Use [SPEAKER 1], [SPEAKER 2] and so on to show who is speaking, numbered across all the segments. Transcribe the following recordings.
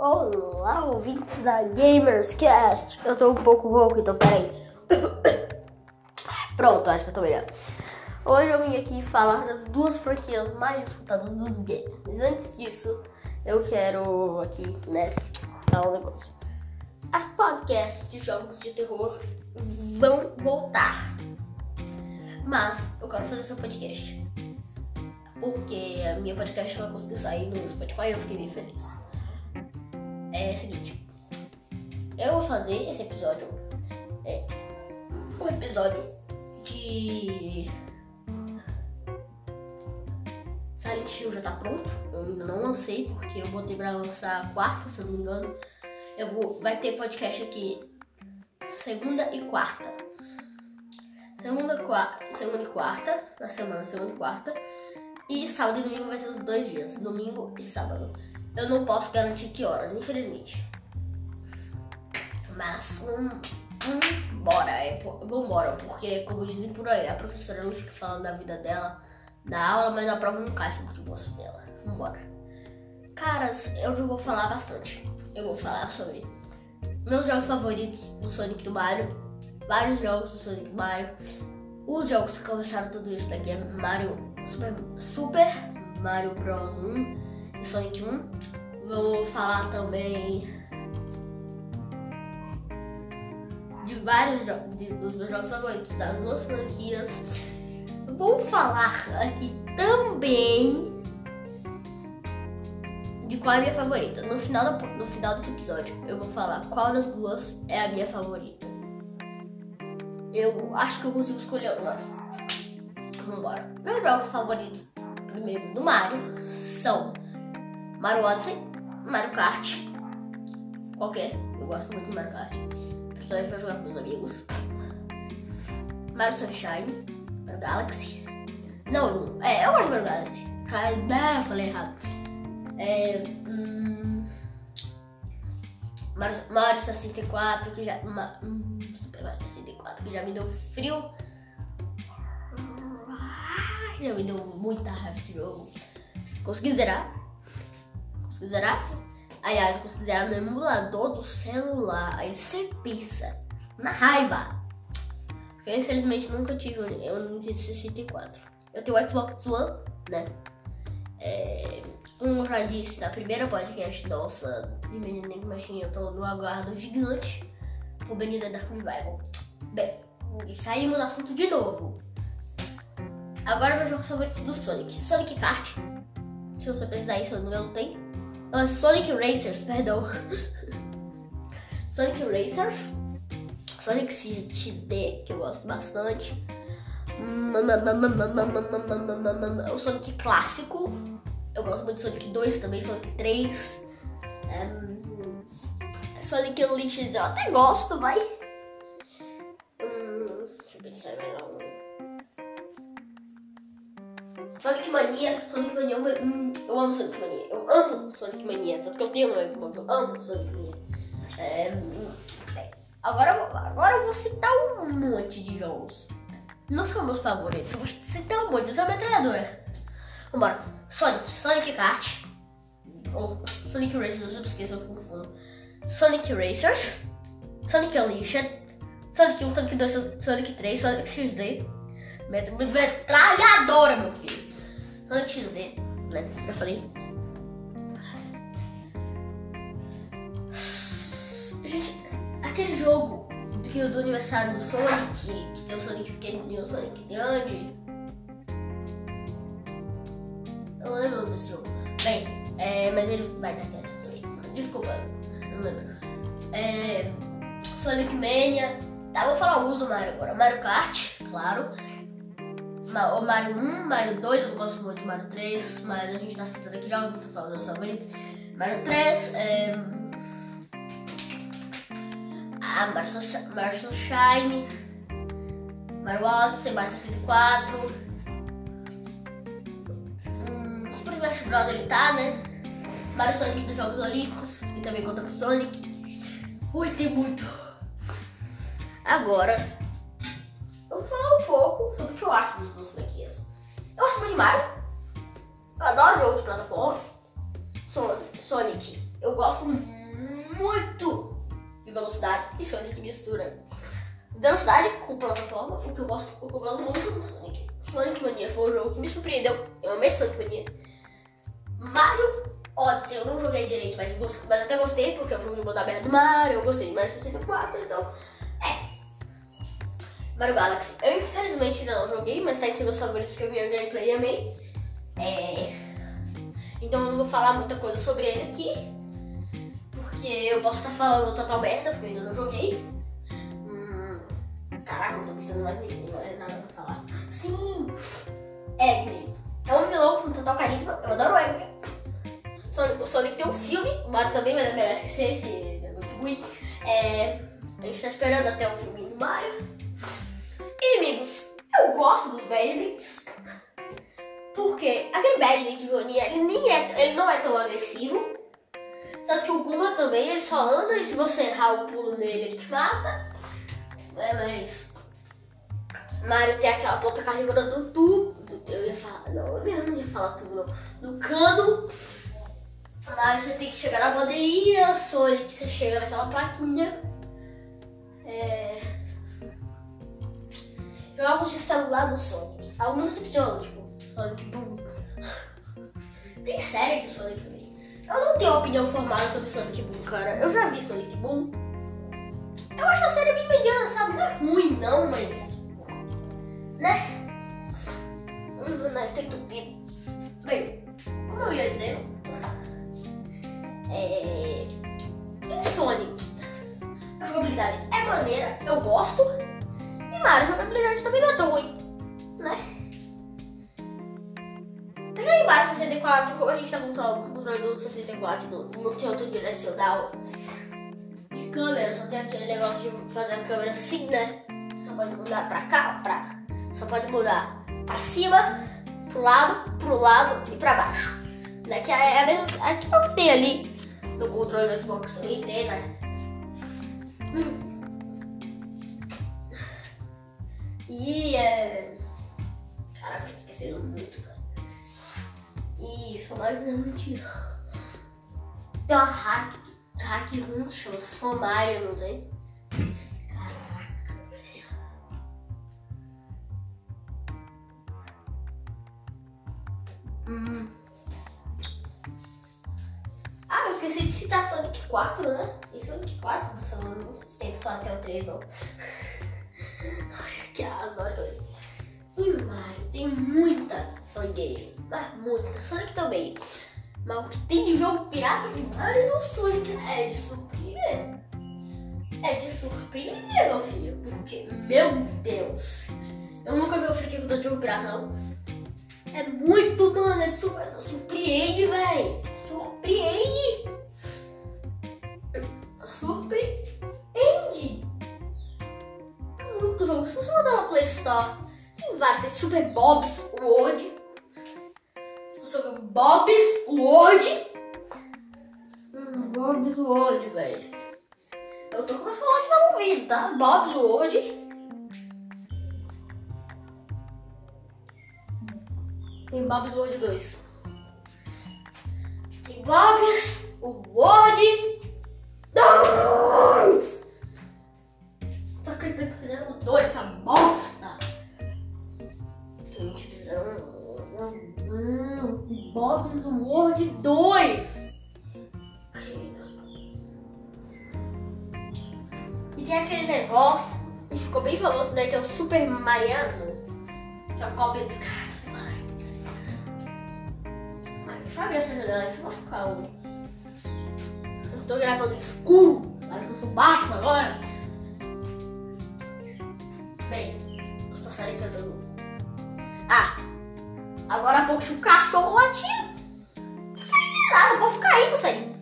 [SPEAKER 1] Olá, ouvintes da Gamerscast. Eu tô um pouco rouco, então peraí. Pronto, acho que eu tô melhor. Hoje eu vim aqui falar das duas franquias mais disputadas dos games. Mas antes disso, eu quero aqui, né, falar um negócio. As podcasts de jogos de terror vão voltar. Mas eu quero fazer seu podcast. Porque a minha podcast não conseguiu sair no Spotify eu fiquei bem feliz. É o seguinte. Eu vou fazer esse episódio. É um episódio de. Silent Hill já tá pronto. Eu ainda não lancei porque eu botei pra lançar quarta, se eu não me engano. Eu vou, vai ter podcast aqui segunda e quarta. Segunda, quarta, segunda e quarta, na semana, segunda e quarta. E sábado e domingo vai ser os dois dias, domingo e sábado. Eu não posso garantir que horas, infelizmente. Mas, hum, hum, bora, é, vambora, porque como dizem por aí, a professora não fica falando da vida dela na aula, mas na prova não cai sobre o gosto dela. Vambora. Caras, eu já vou falar bastante. Eu vou falar sobre meus jogos favoritos do Sonic do Mario, vários jogos do Sonic do Mario, os jogos que começaram tudo isso daqui é Mario Super, Super Mario Bros 1 e Sonic 1. Vou falar também de vários de, dos meus jogos favoritos, das duas franquias. Vou falar aqui também de qual é a minha favorita. No final, do, no final desse episódio, eu vou falar qual das duas é a minha favorita. Eu acho que eu consigo escolher uma. Vambora. Meus jogos favoritos, primeiro do Mario, são Mario Odyssey, Mario Kart, qualquer. Eu gosto muito de Mario Kart. Principalmente pra jogar com meus amigos. Mario Sunshine, Mario Galaxy. Não, é, eu gosto de Mario Galaxy. Eu falei errado. É, hum, Mario, Mario 64, que já. Hum, Super Mario 64, que já me deu frio. Já me deu muita raiva esse jogo. Consegui zerar. Consegui zerar. Aliás, zerar no emulador do celular. Aí você pensa. Na raiva. Porque eu infelizmente nunca tive um Nintendo 64. Eu tenho Xbox One, né? É, como eu já disse na primeira podcast nossa de Menina Machinha, eu tô no aguardo gigante por Benida Dark Revival. Bem, saímos do assunto de novo. Agora meu jogo favorito do Sonic. Sonic Kart. Se você precisar isso, eu não tem. Não, Sonic Racers, perdão. Sonic Racers. Sonic XD, que eu gosto bastante. O Sonic clássico. Eu gosto muito de Sonic 2 também, Sonic 3. Um, Sonic Unleashed eu até gosto, vai. Hum, deixa eu pensar melhor. Sonic Mania, Sonic Mania, hum, eu amo Sonic Mania, eu amo Sonic Mania, tanto que eu tenho um Xbox, eu amo Sonic Mania. É, agora, agora eu vou citar um monte de jogos. Não são meus favoritos, eu vou citar um monte, usa metralhadora. Vambora, Sonic, Sonic Kart, ou Sonic Racers, eu esqueço, eu confundo. Sonic Racers, Sonic Unleashed, Sonic 1, Sonic 2, Sonic 3, Sonic XD, metralhadora, meu filho. Sonic XD, né? Já falei. Gente, aquele jogo que do aniversário do Sonic, que tem o Sonic pequeno e o Sonic grande. Eu lembro desse jogo. Bem, é, mas ele vai estar aqui também. Desculpa, não lembro. É, Sonic Mania. Tá, vou falar alguns do Mario agora. Mario Kart, claro. O Mario 1, Mario 2, eu não gosto muito de Mario 3, mas a gente tá citando aqui jogos, eu tô falando dos favoritos. Mario 3, é... Ah, Mario, Sunshine, Mario Sunshine, Mario Odyssey, Mario 64. Hum, Super Smash Bros. ele tá, né? Mario Sonic dos Jogos Olímpicos, e também conta pro Sonic. Ui, tem muito. Agora, vou falar um pouco sobre o que eu acho das duas franquias. Eu gosto muito de Mario. Eu adoro jogos de plataforma. Sonic eu gosto muito de velocidade e Sonic mistura velocidade com plataforma, o que eu gosto, o que eu gosto muito do Sonic. Sonic Mania foi um jogo que me surpreendeu. Eu amei Sonic Mania. Mario Odyssey eu não joguei direito, mas, mas até gostei, porque é um jogo de mundo aberto do Mario, eu gostei de Mario 64, então. Mario Galaxy. Eu infelizmente não joguei, mas tá entre meus favoritos porque eu vi a gameplay e amei. É. Então eu não vou falar muita coisa sobre ele aqui. Porque eu posso estar falando total merda, porque eu ainda não joguei. Hum, caraca, não tô pensando mais é nada pra falar. Sim! Eggman. É um vilão com total carisma, eu adoro o Eggman. Sonic, o Sonic tem um filme, o Mario também, mas é melhor esquecer, esse é muito ruim. É, a gente tá esperando até o filme do Mario. Aquele Badling de Joania, ele, nem é, ele não é tão agressivo. Tanto que o Guma também, ele só anda e se você errar o pulo nele, ele te mata. É, mas... Mario tem aquela ponta carregada do tubo. Eu ia falar... Não, eu não ia falar tudo, não. Cano. Aí você tem que chegar na bandeirinha, Sonic, você chega naquela plaquinha. É... Jogos de celular do Sonic. Alguns decepcionam, tipo, Sonic Boom. Tem série do Sonic também. Eu não tenho opinião formada sobre Sonic Boom, cara. Eu já vi Sonic Boom. Eu acho a série bem mediana, sabe? Não é ruim, não, mas. Né? Hum, nós tem tupido. Bem, como eu ia dizer, é... Em Sonic, a jogabilidade é maneira, eu gosto. E Mario, a jogabilidade também não é tão ruim, né? Mario 64, como a gente tá controlando o controle do 64 no, no centro direcional de câmera, só tem aquele negócio de fazer a câmera assim, né? Só pode mudar pra cá, pra... Só pode mudar pra cima, pro lado, pro lado e pra baixo. Né? Que é a mesma. É tipo o que tem ali no controle do Xbox também tem, né? Hum. E é. Caraca, esqueci muito, cara. E Somário não é mentira. Hack, hack ruim, chama Somário, não tem? Caraca, velho. Hum. Ah, eu esqueci de citar Sonic 4, né? E Sonic 4 do celular não tem só até o 3, não. Ai, que adoro. E Mario tem muita mas muita. Sonic também. Mas o que tem de jogo pirata do Mario do Sonic é de surpreender. É de surpreender, meu filho. Porque, meu Deus. Eu nunca vi o Freak com jogo pirata, não. É muito, mano. É de super... Surpreende, velho. Surpreende. Surpreende. É muito jogo. Se você botar na Play Store, tem vários. Tem Super Bob's World. Você ver Bob's World. Hum, Bob's World, velho. Eu tô com o celular aqui no ouvido, tá? Bob's World. Tem Bob's World 2. Tem Bob's World 2. Tô acreditando que fizeram dois, essa bosta. Um Bob's World 2. E tem aquele negócio que ficou bem famoso, né? Que é o Super Mariano. Que é a cópia dos caras. Deixa eu abrir essa janela, isso vai ficar. Eu tô gravando escuro, parece que eu sou Batman agora. Bem, os passarinhos cantando. Agora há pouco tinha um cachorro latindo. Não nada, vou ficar aí, passarinho.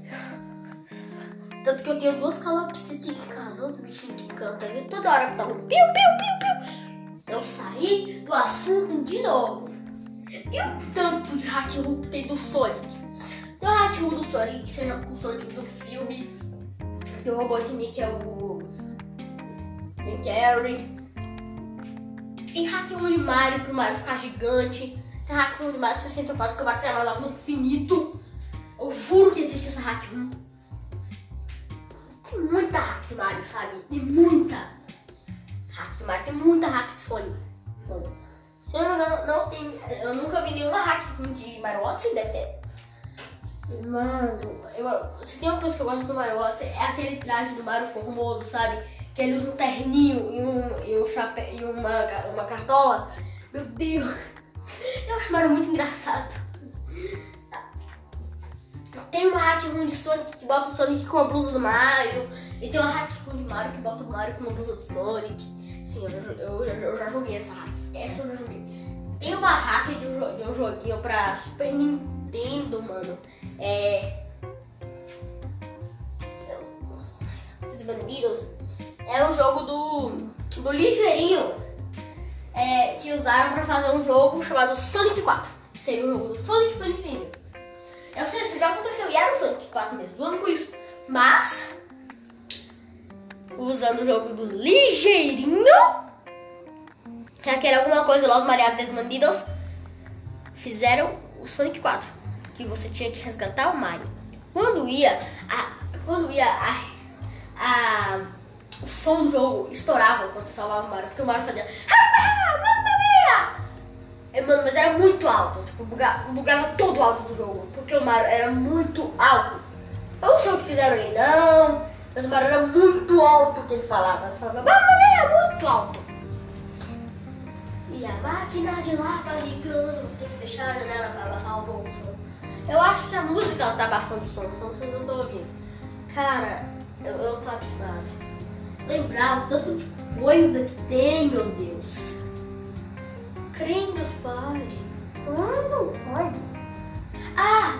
[SPEAKER 1] Tanto que eu tenho duas calopsitas em casa, os bichinhos que cantam, viu? Toda hora que tá um piu, piu, piu, piu. Eu saí do assunto de novo. E o tanto de room que tem do Sonic? Tem o room do Sonic, seja com o Sonic do filme. Tem o robôzinho que é o. Jim Carrey. Tem room de Mario pro Mario ficar gigante. Tem hack de Mario 64 que Mario tem lá no infinito. Eu juro que existe essa hack. Tem muita hack Mario, sabe? Tem muita hack Mario, tem muita hack de Sonic. Eu não não tem. Eu nunca vi nenhuma hack de Mario Odyssey, deve ter. Mano, eu, se tem uma coisa que eu gosto do Mario Odyssey, é aquele traje do Mario formoso, sabe? Que ele usa um terninho e um, e um chapéu e uma, uma cartola. Meu Deus! Eu acho Mario muito engraçado. Tem uma hack room de Sonic que bota o Sonic com a blusa do Mario. E tem uma hack room de Mario que bota o Mario com a blusa do Sonic. Sim, eu, eu, eu, eu já joguei essa hack. Essa eu já joguei. Tem uma hack de um, de um joguinho pra Super Nintendo, mano. É. Nossa, os bandidos. É um jogo do. do ligeirinho. É, que usaram pra fazer um jogo chamado Sonic 4. Seria o jogo do Sonic pra Nintendo. Eu sei, isso já aconteceu e era o Sonic 4 mesmo, zoando com isso. Mas. Usando o jogo do ligeirinho. Que era alguma coisa lá, os Mariados Desmandidos. Fizeram o Sonic 4 que você tinha que resgatar o Mario. Quando ia, a, quando ia a, a, o som do jogo estourava quando você salvava o Mario, porque o Mario fazia é, Mano, mas era muito alto, tipo, bugava, bugava todo o alto do jogo, porque o Mario era muito alto. Eu não sei o que fizeram ali, não, mas o Mario era muito alto que ele falava. Ele falava, Mamma muito alto. E a máquina de lava ligando, tem que fechar a janela para abafar um pouco o som. Eu acho que a música ela tá abafando o som, senão vocês não estão ouvindo. Cara, eu, eu tô abismado. Lembrar o tanto de coisa que tem, meu Deus. Crê Deus pode. Quando pode? Ah!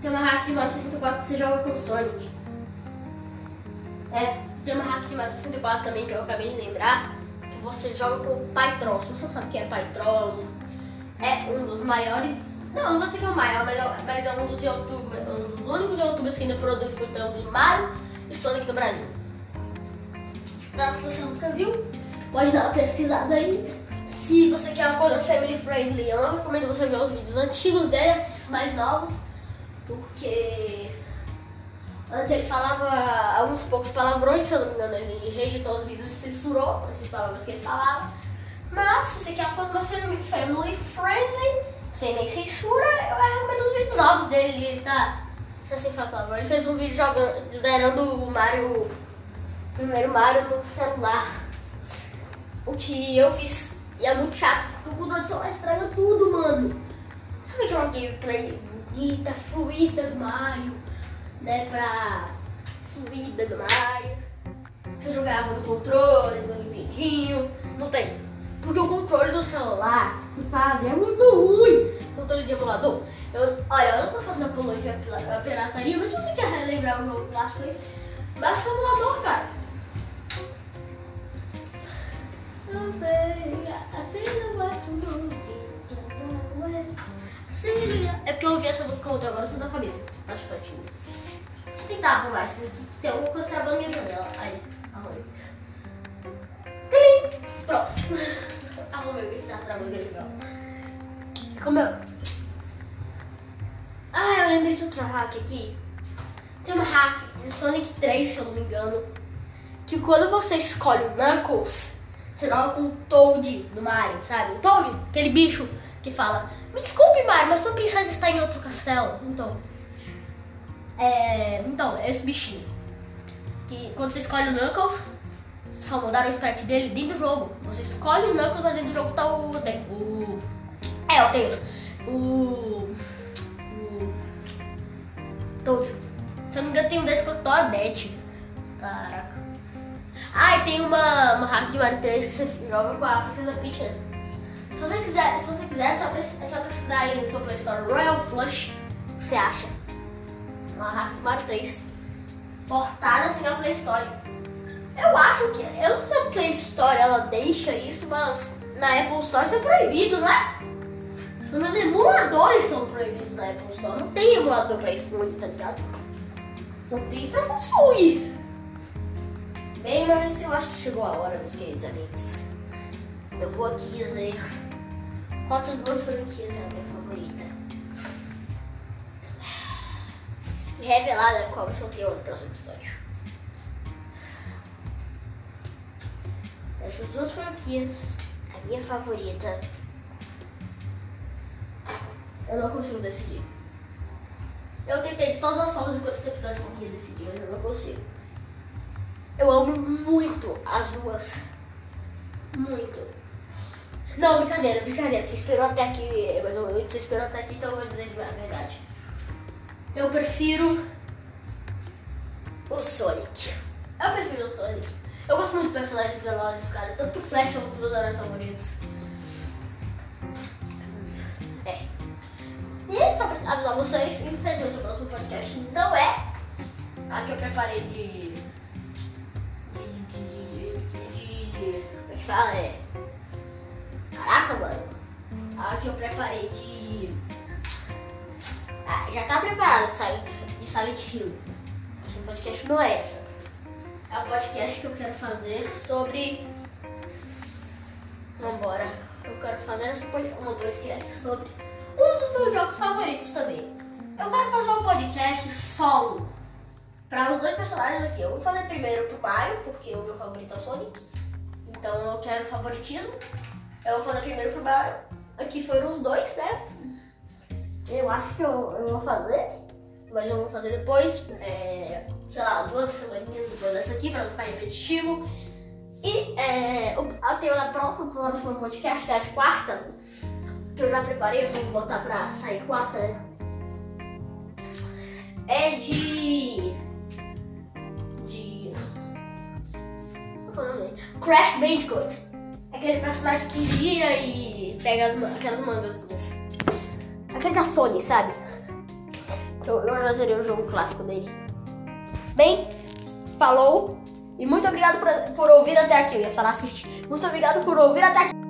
[SPEAKER 1] Tem uma hack de Mario 64 que você joga com o Sonic. É, tem uma hack de Mario 64 também que eu acabei de lembrar. Que você joga com o Pytron. Se você não sabe o que é Pytron, é um dos maiores não, não vou dizer que é o maior, mas é, mas é um, dos YouTube, um dos únicos youtubers que ainda produz conteúdo de Mario e Sonic do Brasil. Pra você nunca viu, pode dar uma pesquisada aí. Se você quer uma coisa family friendly, eu não recomendo você ver os vídeos antigos dele, mais novos, porque antes ele falava alguns poucos palavrões, se eu não me engano, ele reeditou os vídeos e censurou essas palavras que ele falava. Mas se você quer uma coisa mais family friendly, sem nem censura, eu recomendo os vídeos novos dele. Ele tá. Ele fez um vídeo jogando, zerando o Mario. O primeiro Mario no celular. O que eu fiz. E é muito chato, porque o controle do celular estraga tudo, mano. Sabe aquela gameplay bonita, fluida do Mario? Né? Pra. Fluida do Mario. Você jogava no controle, do Nintendinho. Não tem. Porque o controle do celular fazem é muito ruim. Controle de emulador. Eu, olha, eu não tô fazendo apologia à pirataria, mas se você quer relembrar o jogo clássico aí, baixa o emulador, cara. É porque eu ouvi essa música ontem, agora eu tô na cabeça. Acho que Deixa eu tentar arrumar isso aqui. Tem alguma coisa travando minha janela. Aí, arrumei. Pronto. Como eu... Ah, eu lembrei de outra hack aqui. Tem uma hack de Sonic 3, se eu não me engano. Que quando você escolhe o Knuckles, você joga com o Toad do Mario, sabe? O Toad, aquele bicho que fala: Me desculpe, Mario, mas sua princesa está em outro castelo. Então. É. Então, é esse bichinho. Que quando você escolhe o Knuckles, só mudaram o sprite dele dentro do jogo. Você escolhe o Knuckles, mas dentro do jogo tá o. o é, o Tails. O. O. Toad. Se eu não me engano, tem um desse que eu tô a Death. Caraca. Ah, e tem uma, uma hack de Mario 3 que você joga com a Princesa Peach. Né? Se você quiser, se você quiser, é só, é só pesquisar aí no seu Play Store Royal Flush, que você acha. Uma hack de Mario 3. Portada assim na Play Store. Eu acho que. Eu não sei se a Store ela deixa isso, mas na Apple Store isso é proibido, né? Os emuladores são proibidos na Apple Store. Não tem emulador pra iPhone, tá ligado? Não tem pra Samsung. Bem, mas eu acho que chegou a hora, meus queridos amigos. Eu vou aqui dizer quantas duas franquias é a minha favorita. revelar né, qual vai ser o tema do próximo episódio. Das duas franquias, a minha favorita. Eu não consigo decidir. Eu tentei de todas as formas enquanto esse episódio eu ia decidir, mas eu não consigo. Eu amo muito as duas. Muito. Não, brincadeira, brincadeira. Você esperou até aqui, mas eu, você esperou até aqui, então eu vou dizer a verdade. Eu prefiro o Sonic. Eu prefiro o Sonic. Eu gosto muito de personagens velozes, cara. Tanto que o Flash é um dos meus heróis favoritos. É. E só pra avisar vocês, infelizmente o próximo podcast não é a que eu preparei de. de. de. de. como é que fala? É. Caraca, mano. A que eu preparei de. Ah, já tá preparado de Silent, Hill. Esse podcast não é essa. É o podcast que eu quero fazer sobre. Vambora. Eu quero fazer um podcast sobre um dos meus jogos favoritos também. Eu quero fazer um podcast solo para os dois personagens aqui. Eu vou fazer primeiro pro Mario, porque o meu favorito é o Sonic. Então eu quero favoritismo. Eu vou fazer primeiro pro Mario. Aqui foram os dois, né? Eu acho que eu, eu vou fazer. Mas eu vou fazer depois, é, sei lá, duas semaninhas depois dessa aqui, pra não ficar repetitivo. E é, o, a tema da próxima, próxima podcast, que é a de quarta, que eu já preparei, eu só vou botar pra sair quarta, né? É de. De. É dele? Crash Bandicoot. Aquele personagem que gira e pega as, aquelas mangas. Aquele da Sony, sabe? Eu, eu já zerei o jogo clássico dele. Bem, falou. E muito obrigado por, por ouvir até aqui. Eu ia falar assistir. Muito obrigado por ouvir até aqui.